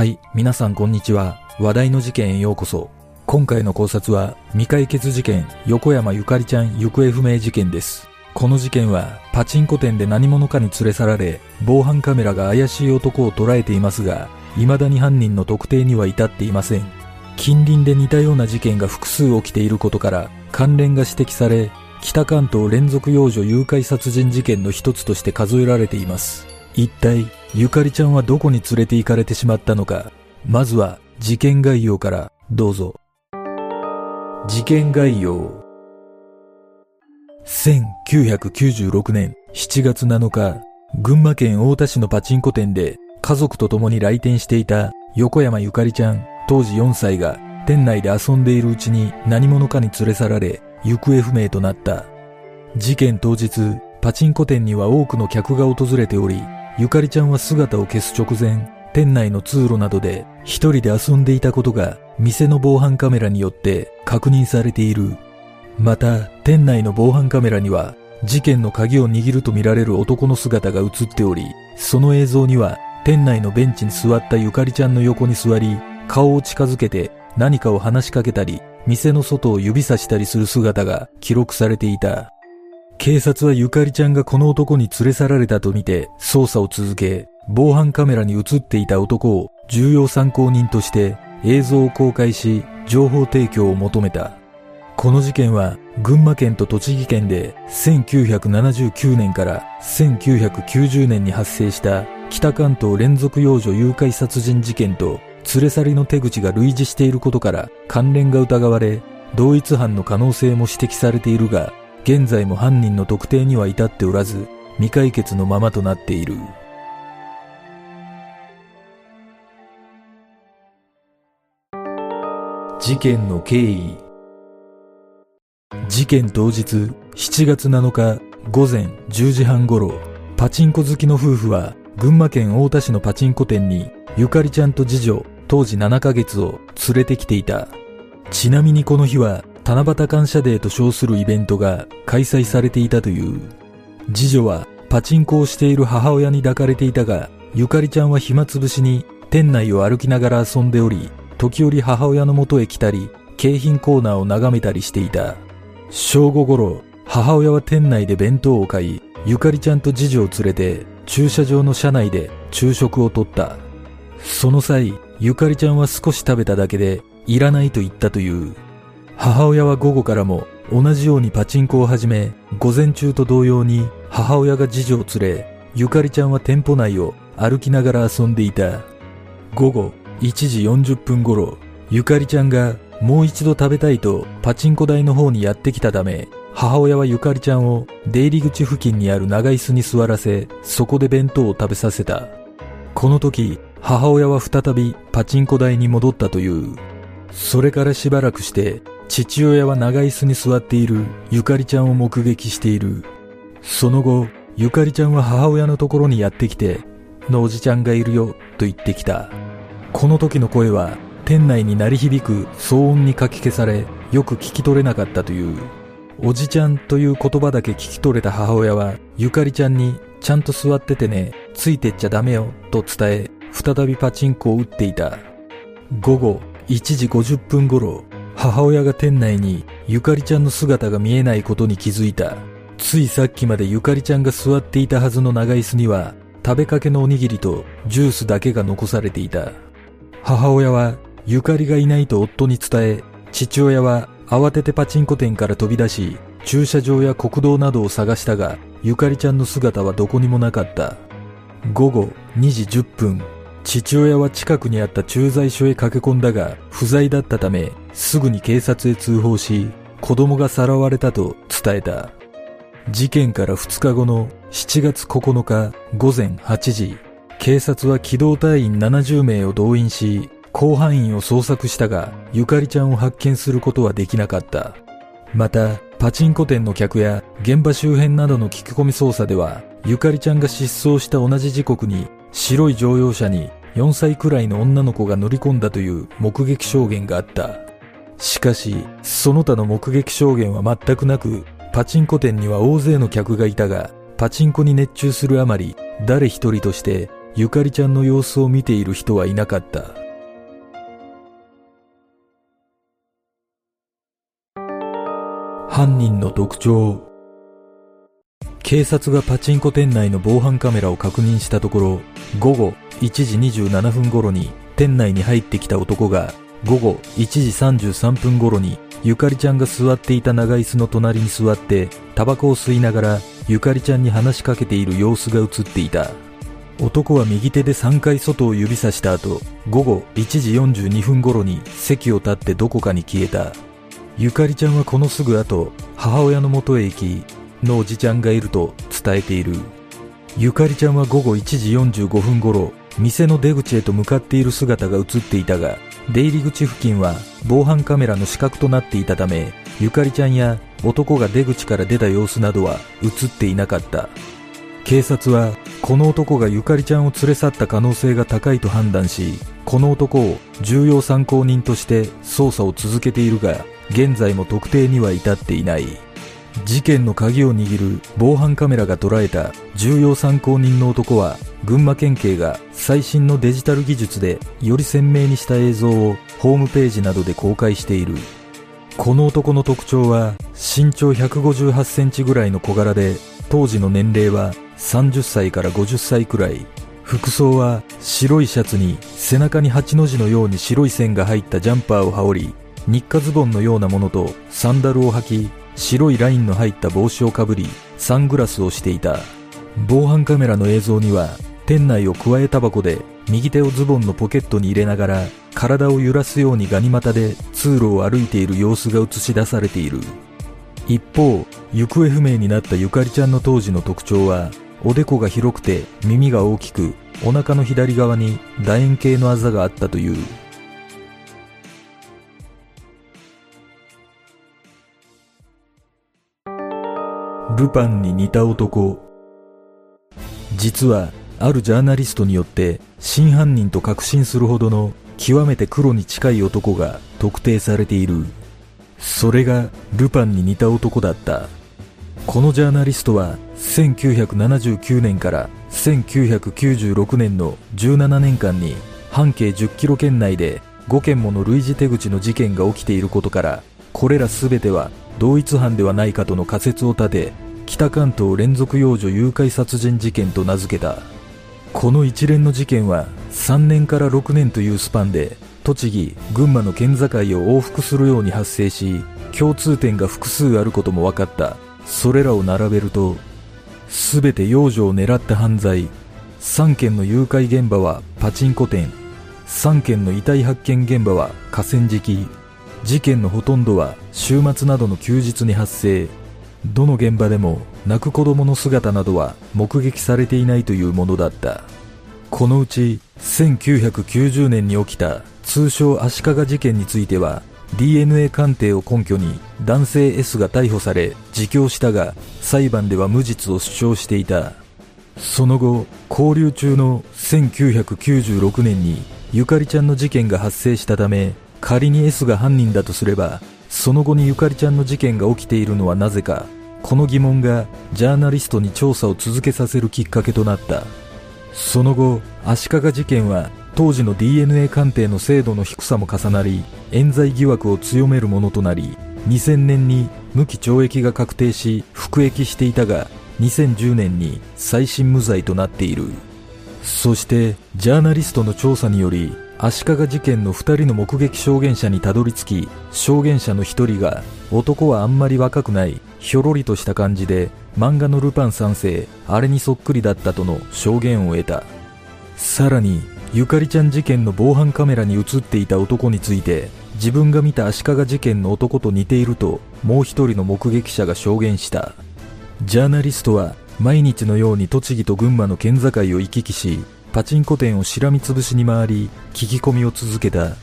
はい、皆さんこんにちは。話題の事件へようこそ。今回の考察は未解決事件横山ゆかりちゃん行方不明事件です。この事件はパチンコ店で何者かに連れ去られ防犯カメラが怪しい男を捉えていますが未だに犯人の特定には至っていません。近隣で似たような事件が複数起きていることから関連が指摘され北関東連続幼女誘拐殺人事件の一つとして数えられています。一体ゆかりちゃんはどこに連れて行かれてしまったのかまずは事件概要からどうぞ。事件概要。1996年7月7日、群馬県太田市のパチンコ店で家族と共に来店していた横山ゆかりちゃん当時4歳が店内で遊んでいるうちに何者かに連れ去られ行方不明となった。事件当日、パチンコ店には多くの客が訪れており、ゆかりちゃんは姿を消す直前、店内の通路などで一人で遊んでいたことが店の防犯カメラによって確認されている。また、店内の防犯カメラには事件の鍵を握るとみられる男の姿が映っており、その映像には店内のベンチに座ったゆかりちゃんの横に座り、顔を近づけて何かを話しかけたり、店の外を指さしたりする姿が記録されていた。警察はゆかりちゃんがこの男に連れ去られたとみて捜査を続け、防犯カメラに映っていた男を重要参考人として映像を公開し、情報提供を求めた。この事件は群馬県と栃木県で1979年から1990年に発生した北関東連続幼女誘拐殺人事件と連れ去りの手口が類似していることから関連が疑われ、同一犯の可能性も指摘されているが、現在も犯人の特定には至っておらず、未解決のままとなっている。事件の経緯事件当日7月7日午前10時半頃パチンコ好きの夫婦は群馬県太田市のパチンコ店にゆかりちゃんと次女当時7ヶ月を連れてきていたちなみにこの日は七夕感謝デーと称するイベントが開催されていたという。次女はパチンコをしている母親に抱かれていたがゆかりちゃんは暇つぶしに店内を歩きながら遊んでおり時折母親の元へ来たり景品コーナーを眺めたりしていた。正午頃母親は店内で弁当を買いゆかりちゃんと次女を連れて駐車場の車内で昼食をとった。その際ゆかりちゃんは少し食べただけでいらないと言ったという。母親は午後からも同じようにパチンコを始め午前中と同様に母親が次女を連れゆかりちゃんは店舗内を歩きながら遊んでいた。午後1時40分頃ゆかりちゃんがもう一度食べたいとパチンコ台の方にやってきたため母親はゆかりちゃんを出入り口付近にある長椅子に座らせそこで弁当を食べさせた。この時母親は再びパチンコ台に戻ったという。それからしばらくして父親は長椅子に座っている。ゆかりちゃんを目撃している。その後ゆかりちゃんは母親のところにやってきてのおじちゃんがいるよと言ってきた。この時の声は店内に鳴り響く騒音にかき消されよく聞き取れなかったというおじちゃんという言葉だけ聞き取れた母親はゆかりちゃんにちゃんと座っててねついてっちゃダメよと伝え再びパチンコを打っていた。午後1時50分頃母親が店内にゆかりちゃんの姿が見えないことに気づいた。ついさっきまでゆかりちゃんが座っていたはずの長椅子には食べかけのおにぎりとジュースだけが残されていた。母親はゆかりがいないと夫に伝え父親は慌ててパチンコ店から飛び出し駐車場や国道などを探したがゆかりちゃんの姿はどこにもなかった。午後2時10分父親は近くにあった駐在所へ駆け込んだが不在だったためすぐに警察へ通報し子供がさらわれたと伝えた。事件から2日後の7月9日午前8時警察は機動隊員70名を動員し広範囲を捜索したがゆかりちゃんを発見することはできなかった。またパチンコ店の客や現場周辺などの聞き込み捜査ではゆかりちゃんが失踪した同じ時刻に白い乗用車に4歳くらいの女の子が乗り込んだという目撃証言があった。しかしその他の目撃証言は全くなくパチンコ店には大勢の客がいたがパチンコに熱中するあまり誰一人としてゆかりちゃんの様子を見ている人はいなかった。犯人の特徴警察がパチンコ店内の防犯カメラを確認したところ午後1時27分頃に店内に入ってきた男が午後1時33分頃にゆかりちゃんが座っていた長椅子の隣に座ってタバコを吸いながらゆかりちゃんに話しかけている様子が映っていた。男は右手で3回外を指さした後午後1時42分頃に席を立ってどこかに消えた。ゆかりちゃんはこのすぐ後母親の元へ行きのおじちゃんがいると伝えている。ゆかりちゃんは午後1時45分頃店の出口へと向かっている姿が映っていたが出入り口付近は防犯カメラの死角となっていたためゆかりちゃんや男が出口から出た様子などは映っていなかった。警察はこの男がゆかりちゃんを連れ去った可能性が高いと判断しこの男を重要参考人として捜査を続けているが現在も特定には至っていない。事件の鍵を握る防犯カメラが捉えた重要参考人の男は群馬県警が最新のデジタル技術でより鮮明にした映像をホームページなどで公開している。この男の特徴は身長158センチぐらいの小柄で当時の年齢は30歳から50歳くらい。服装は白いシャツに背中に8の字のように白い線が入ったジャンパーを羽織り日課ズボンのようなものとサンダルを履き白いラインの入った帽子をかぶりサングラスをしていた。防犯カメラの映像には店内をくわえタバコで右手をズボンのポケットに入れながら体を揺らすようにガニ股で通路を歩いている様子が映し出されている。一方行方不明になったゆかりちゃんの当時の特徴はおでこが広くて耳が大きくお腹の左側に楕円形のあざがあったという。ルパンに似た男。実はあるジャーナリストによって真犯人と確信するほどの極めて黒に近い男が特定されている。それがルパンに似た男だった。このジャーナリストは1979年から1996年の17年間に半径10キロ圏内で5件もの類似手口の事件が起きていることからこれら全ては同一犯ではないかとの仮説を立て北関東連続幼女誘拐殺人事件と名付けた。この一連の事件は3年から6年というスパンで栃木群馬の県境を往復するように発生し共通点が複数あることも分かった。それらを並べると全て幼女を狙った犯罪3件の誘拐現場はパチンコ店3件の遺体発見現場は河川敷事件のほとんどは週末などの休日に発生。どの現場でも泣く子供の姿などは目撃されていないというものだった。このうち1990年に起きた通称足利事件については DNA 鑑定を根拠に男性 S が逮捕され自供したが裁判では無実を主張していた。その後交留中の1996年にゆかりちゃんの事件が発生したため仮に S が犯人だとすればその後にゆかりちゃんの事件が起きているのはなぜかこの疑問がジャーナリストに調査を続けさせるきっかけとなった。その後足利事件は当時の DNA 鑑定の精度の低さも重なり冤罪疑惑を強めるものとなり2000年に無期懲役が確定し服役していたが2010年に再審無罪となっている。そしてジャーナリストの調査により足利事件の2人の目撃証言者にたどり着き証言者の1人が男はあんまり若くないひょろりとした感じで漫画のルパン三世あれにそっくりだったとの証言を得た。さらにゆかりちゃん事件の防犯カメラに映っていた男について自分が見た足利事件の男と似ているともう一人の目撃者が証言した。ジャーナリストは毎日のように栃木と群馬の県境を行き来しパチンコ店をしらみつぶしに回り聞き込みを続けた。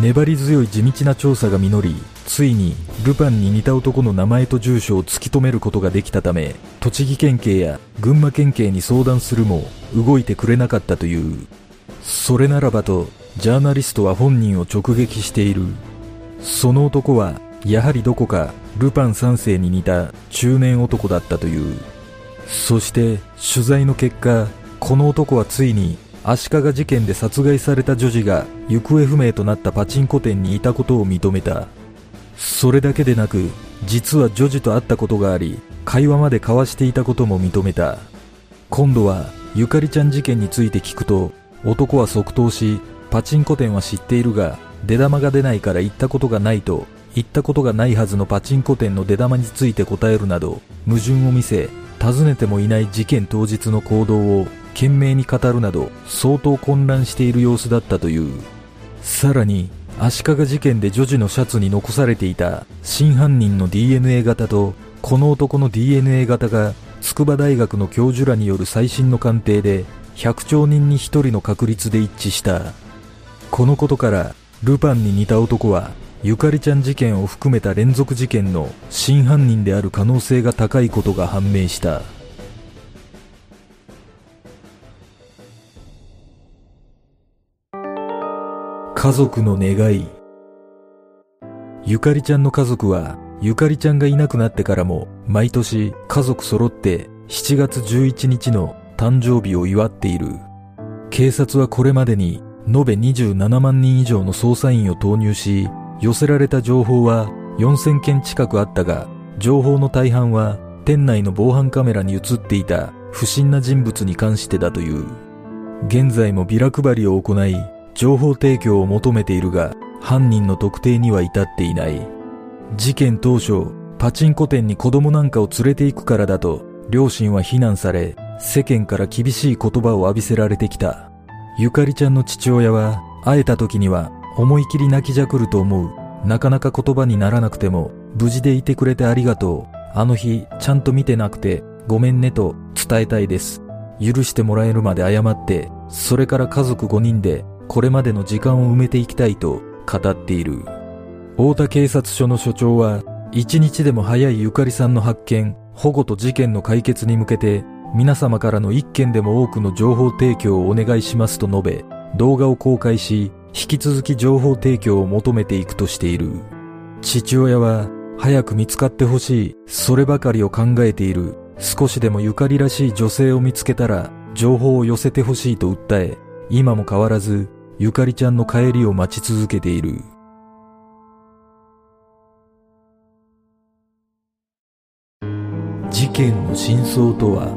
粘り強い地道な調査が実りついにルパンに似た男の名前と住所を突き止めることができたため栃木県警や群馬県警に相談するも動いてくれなかったという。それならばとジャーナリストは本人を直撃している。その男はやはりどこかルパン三世に似た中年男だったという。そして取材の結果この男はついに足利事件で殺害された女児が行方不明となったパチンコ店にいたことを認めた。それだけでなく実は女児と会ったことがあり会話まで交わしていたことも認めた。今度はゆかりちゃん事件について聞くと男は即答しパチンコ店は知っているが出玉が出ないから行ったことがないと行ったことがないはずのパチンコ店の出玉について答えるなど矛盾を見せ尋ねてもいない事件当日の行動を懸命に語るなど相当混乱している様子だったという。さらに足利事件で女児のシャツに残されていた真犯人の DNA 型とこの男の DNA 型が筑波大学の教授らによる最新の鑑定で100兆人に1人の確率で一致した。このことからルパンに似た男はゆかりちゃん事件を含めた連続事件の真犯人である可能性が高いことが判明した。家族の願い。ゆかりちゃんの家族はゆかりちゃんがいなくなってからも毎年家族揃って7月11日の誕生日を祝っている。警察はこれまでに延べ27万人以上の捜査員を投入し寄せられた情報は4000件近くあったが情報の大半は店内の防犯カメラに映っていた不審な人物に関してだという。現在もビラ配りを行い情報提供を求めているが犯人の特定には至っていない。事件当初パチンコ店に子供なんかを連れて行くからだと両親は非難され世間から厳しい言葉を浴びせられてきた。ゆかりちゃんの父親は会えた時には思い切り泣きじゃくると思う。なかなか言葉にならなくても無事でいてくれてありがとう。あの日ちゃんと見てなくてごめんねと伝えたいです。許してもらえるまで謝ってそれから家族5人でこれまでの時間を埋めていきたいと語っている。太田警察署の署長は一日でも早いゆかりさんの発見保護と事件の解決に向けて皆様からの一件でも多くの情報提供をお願いしますと述べ動画を公開し引き続き情報提供を求めていくとしている。父親は早く見つかってほしい。そればかりを考えている。少しでもゆかりらしい女性を見つけたら情報を寄せてほしいと訴え今も変わらずゆかりちゃんの帰りを待ち続けている。事件の真相とは？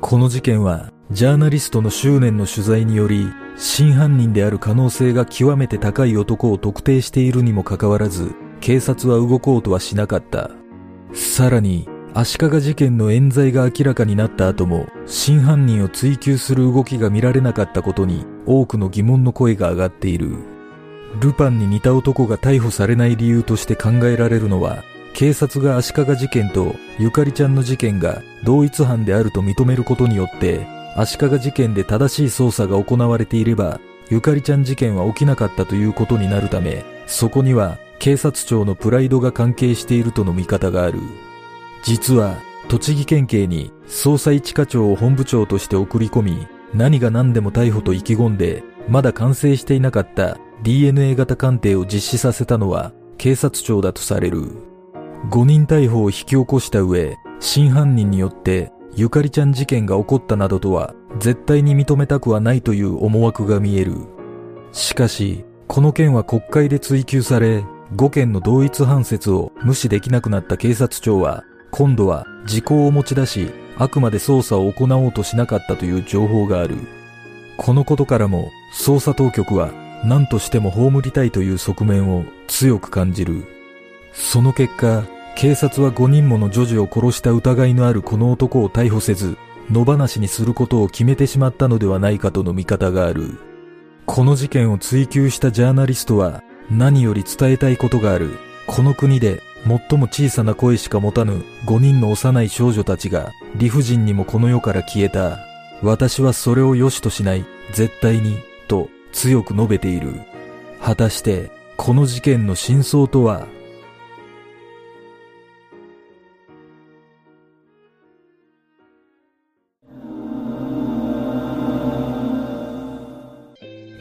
この事件はジャーナリストの執念の取材により真犯人である可能性が極めて高い男を特定しているにもかかわらず警察は動こうとはしなかった。さらに足利事件の冤罪が明らかになった後も真犯人を追及する動きが見られなかったことに多くの疑問の声が上がっている。ルパンに似た男が逮捕されない理由として考えられるのは警察が足利事件とゆかりちゃんの事件が同一犯であると認めることによって足利事件で正しい捜査が行われていればゆかりちゃん事件は起きなかったということになるためそこには警察庁のプライドが関係しているとの見方がある。実は栃木県警に捜査一課長を本部長として送り込み何が何でも逮捕と意気込んでまだ完成していなかった DNA 型鑑定を実施させたのは警察庁だとされる。5人逮捕を引き起こした上、真犯人によってゆかりちゃん事件が起こったなどとは絶対に認めたくはないという思惑が見える。しかし、この件は国会で追及され、5件の同一判説を無視できなくなった警察庁は、今度は時効を持ち出し、あくまで捜査を行おうとしなかったという情報がある。このことからも、捜査当局は何としても葬りたいという側面を強く感じる。その結果、警察は5人もの女児を殺した疑いのあるこの男を逮捕せず、野放しにすることを決めてしまったのではないかとの見方がある。この事件を追及したジャーナリストは何より伝えたいことがある。この国で最も小さな声しか持たぬ5人の幼い少女たちが理不尽にもこの世から消えた。私はそれを良しとしない。絶対に。と強く述べている。果たしてこの事件の真相とは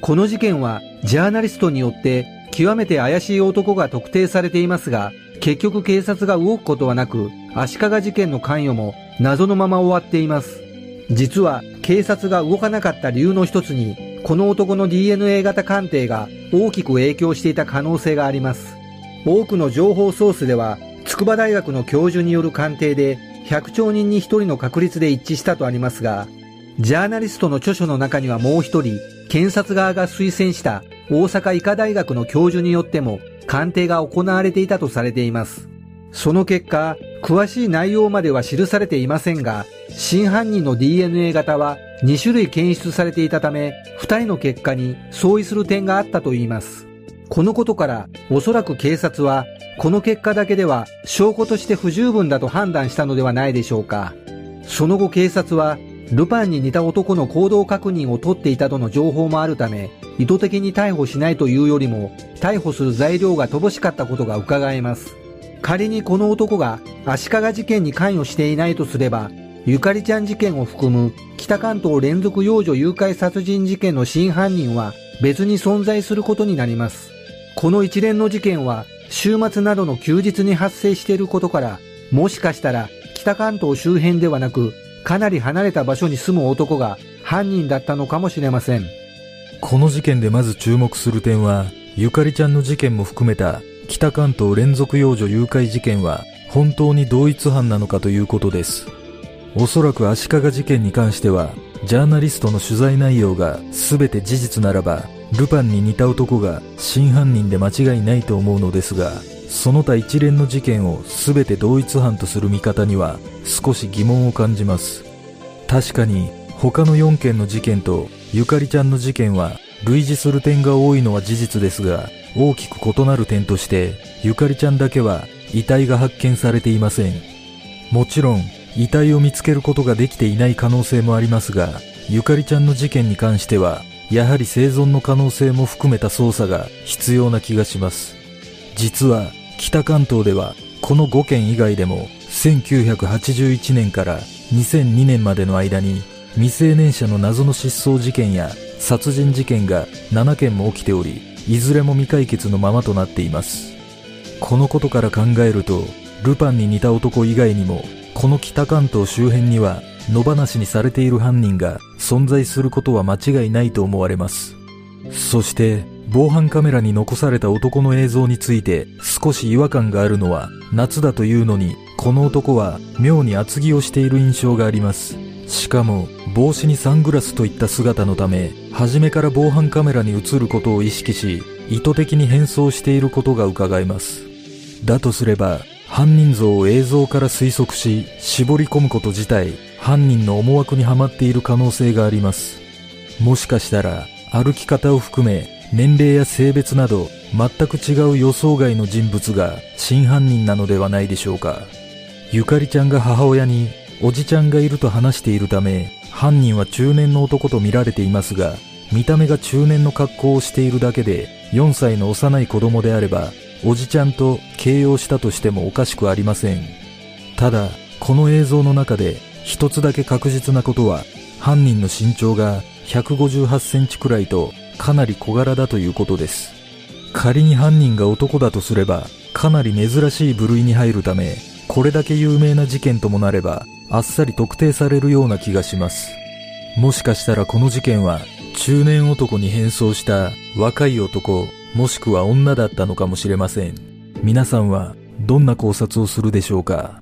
この事件はジャーナリストによって極めて怪しい男が特定されていますが、結局警察が動くことはなく、足利事件の関与も謎のまま終わっています。実は警察が動かなかった理由の一つに、この男の DNA 型鑑定が大きく影響していた可能性があります。多くの情報ソースでは、筑波大学の教授による鑑定で100兆人に1人の確率で一致したとありますが、ジャーナリストの著書の中にはもう一人、検察側が推薦した大阪医科大学の教授によっても鑑定が行われていたとされています。その結果、詳しい内容までは記されていませんが、真犯人の DNA 型は2種類検出されていたため、2人の結果に相違する点があったといいます。このことから、おそらく警察は、この結果だけでは証拠として不十分だと判断したのではないでしょうか。その後警察は、ルパンに似た男の行動確認を取っていたとの情報もあるため、意図的に逮捕しないというよりも、逮捕する材料が乏しかったことが伺えます。仮にこの男が足利事件に関与していないとすれば、ゆかりちゃん事件を含む北関東連続幼女誘拐殺人事件の真犯人は別に存在することになります。この一連の事件は週末などの休日に発生していることから、もしかしたら北関東周辺ではなく、かなり離れた場所に住む男が犯人だったのかもしれません。この事件でまず注目する点は、ゆかりちゃんの事件も含めた北関東連続幼女誘拐事件は本当に同一犯なのかということです。おそらく足利事件に関しては、ジャーナリストの取材内容が全て事実ならば、ルパンに似た男が真犯人で間違いないと思うのですが、その他一連の事件を全て同一犯とする見方には少し疑問を感じます。確かに他の4件の事件とゆかりちゃんの事件は類似する点が多いのは事実ですが、大きく異なる点として、ゆかりちゃんだけは遺体が発見されていません。もちろん、遺体を見つけることができていない可能性もありますが、ゆかりちゃんの事件に関しては、やはり生存の可能性も含めた捜査が必要な気がします。実は、北関東では、この5件以外でも、1981年から2002年までの間に、未成年者の謎の失踪事件や殺人事件が7件も起きており、いずれも未解決のままとなっています。このことから考えると、ルパンに似た男以外にも、この北関東周辺には野放しにされている犯人が存在することは間違いないと思われます。そして、防犯カメラに残された男の映像について少し違和感があるのは夏だというのに、この男は妙に厚着をしている印象があります。しかも帽子にサングラスといった姿のため初めから防犯カメラに映ることを意識し意図的に変装していることが伺えますだとすれば犯人像を映像から推測し絞り込むこと自体犯人の思惑にはまっている可能性がありますもしかしたら歩き方を含め年齢や性別など全く違う予想外の人物が真犯人なのではないでしょうかゆかりちゃんが母親におじちゃんがいると話しているため、犯人は中年の男と見られていますが、見た目が中年の格好をしているだけで、4歳の幼い子供であれば、おじちゃんと形容したとしてもおかしくありません。ただ、この映像の中で一つだけ確実なことは、犯人の身長が158センチくらいとかなり小柄だということです。仮に犯人が男だとすれば、かなり珍しい部類に入るため、これだけ有名な事件ともなれば、あっさり特定されるような気がします。もしかしたらこの事件は中年男に変装した若い男もしくは女だったのかもしれません。皆さんはどんな考察をするでしょうか？